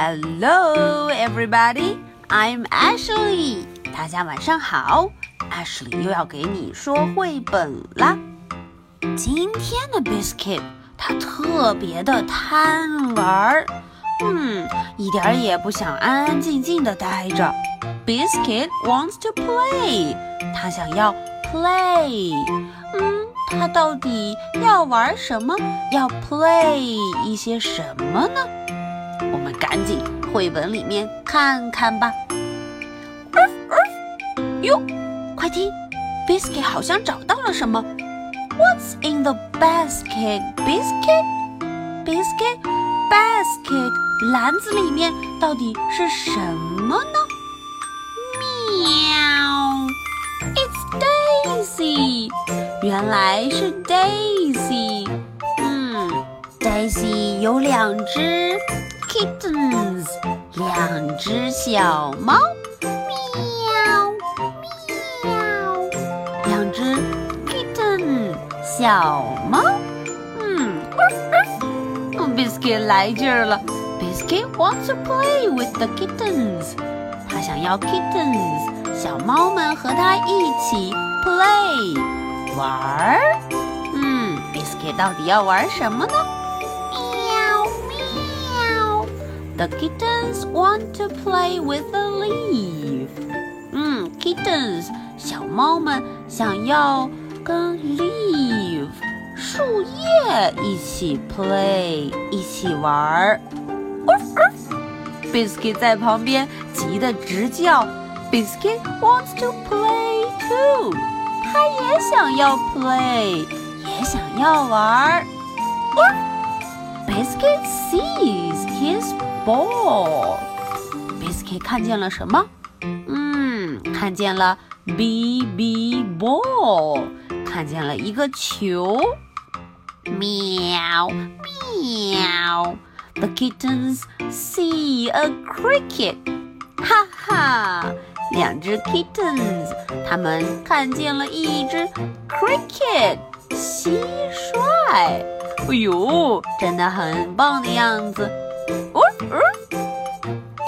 Hello, everybody. I'm Ashley. 大家晚上好，Ashley 又要给你说绘本啦。今天的 Biscuit 他特别的贪玩儿，嗯，一点儿也不想安安静静的待着。Biscuit wants to play. 他想要 play. 嗯，他到底要玩什么？要 play 一些什么呢？赶紧绘本里面看看吧。哟，快听，Biscuit 好像找到了什么。What's in the basket, Biscuit? Biscuit, basket，篮子里面到底是什么呢？喵，It's Daisy，原来是 Daisy。嗯，Daisy 有两只 kittens，两只小猫。喵喵，两只 kitten 小猫，嗯，Biscuit 来劲儿了。Biscuit wants to play with the kittens，他想要 kittens 小猫们和他一起 play 玩儿。嗯，Biscuit 到底要玩什么呢？，The kittens want to play with a leaf。嗯，kittens 小猫们想要。跟 leaf 树叶一起 play，一起玩儿。Biscuit 在旁边急得直叫。Biscuit wants to play too，他也想要 play，也想要玩儿。Biscuit sees his ball。Biscuit 看见了什么？嗯，看见了 BB ball。看见了一个球，喵喵。The kittens see a cricket，哈哈，两只 kittens，它们看见了一只 cricket，蟋蟀。哎呦，真的很棒的样子。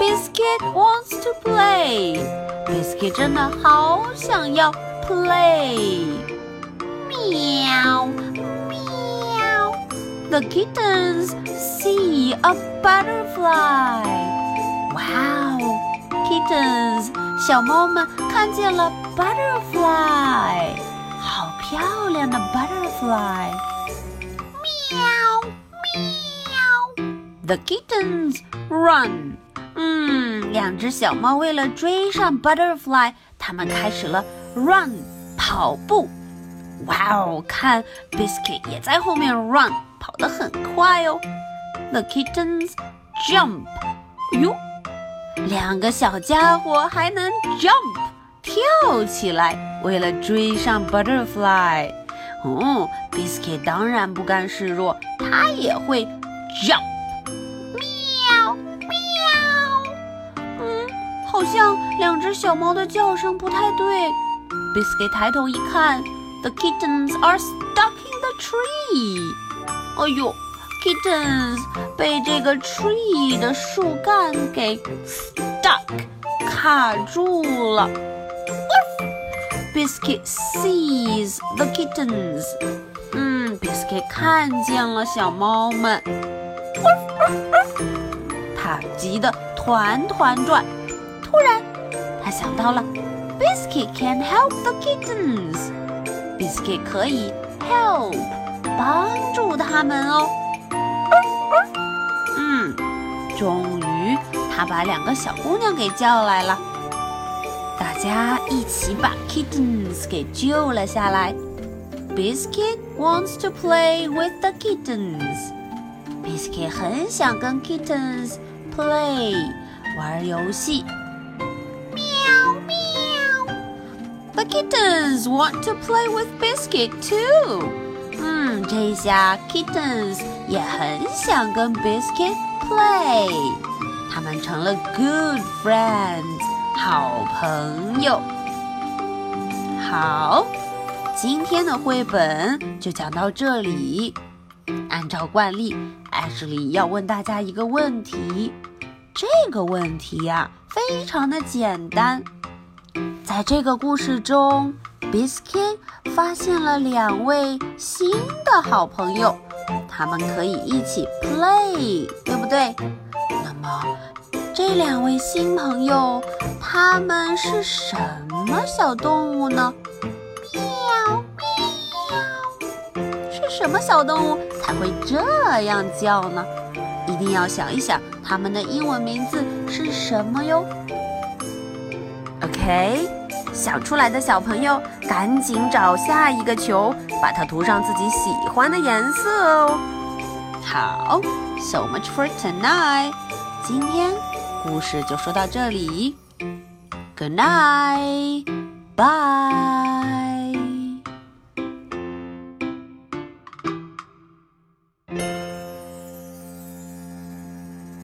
哦哦，Biscuit wants to play，Biscuit 真的好想要 play。Meow, meow. The kittens see a butterfly. Wow, kittens，小猫们看见了 butterfly，好漂亮的 butterfly。Meow, meow. The kittens run. 嗯，两只小猫为了追上 butterfly，它们开始了 run 跑步。哇哦！看，Biscuit 也在后面 run，跑得很快哦。The kittens jump，哟，两个小家伙还能 jump，跳起来，为了追上 Butterfly。哦，Biscuit 当然不甘示弱，它也会 jump。好像两只小猫的叫声不太对。Biscuit 抬头一看。The kittens are stuck in the tree。哎呦，kittens 被这个 tree 的树干给 stuck 卡住了。Biscuit sees the kittens。嗯，Biscuit 看见了小猫们。他急得团团转。突然，他想到了，Biscuit can help the kittens。Biscuit 可以 help 帮助他们哦。嗯，终于他把两个小姑娘给叫来了，大家一起把 kittens 给救了下来。Biscuit wants to play with the kittens。Biscuit 很想跟 kittens play 玩游戏。Kittens want to play with Biscuit too. 嗯，这下 kittens 也很想跟 Biscuit play。他们成了 good friends，好朋友。好，今天的绘本就讲到这里。按照惯例，艾什莉要问大家一个问题这个问题呀，非常的简单。在这个故事中，Biscuit 发现了两位新的好朋友，他们可以一起 play，对不对？那么这两位新朋友，他们是什么小动物呢？喵喵，是什么小动物才会这样叫呢？一定要想一想，他们的英文名字是什么哟？OK，想出来的小朋友赶紧找下一个球，把它涂上自己喜欢的颜色哦。好，So much for tonight，今天故事就说到这里。Good night，bye。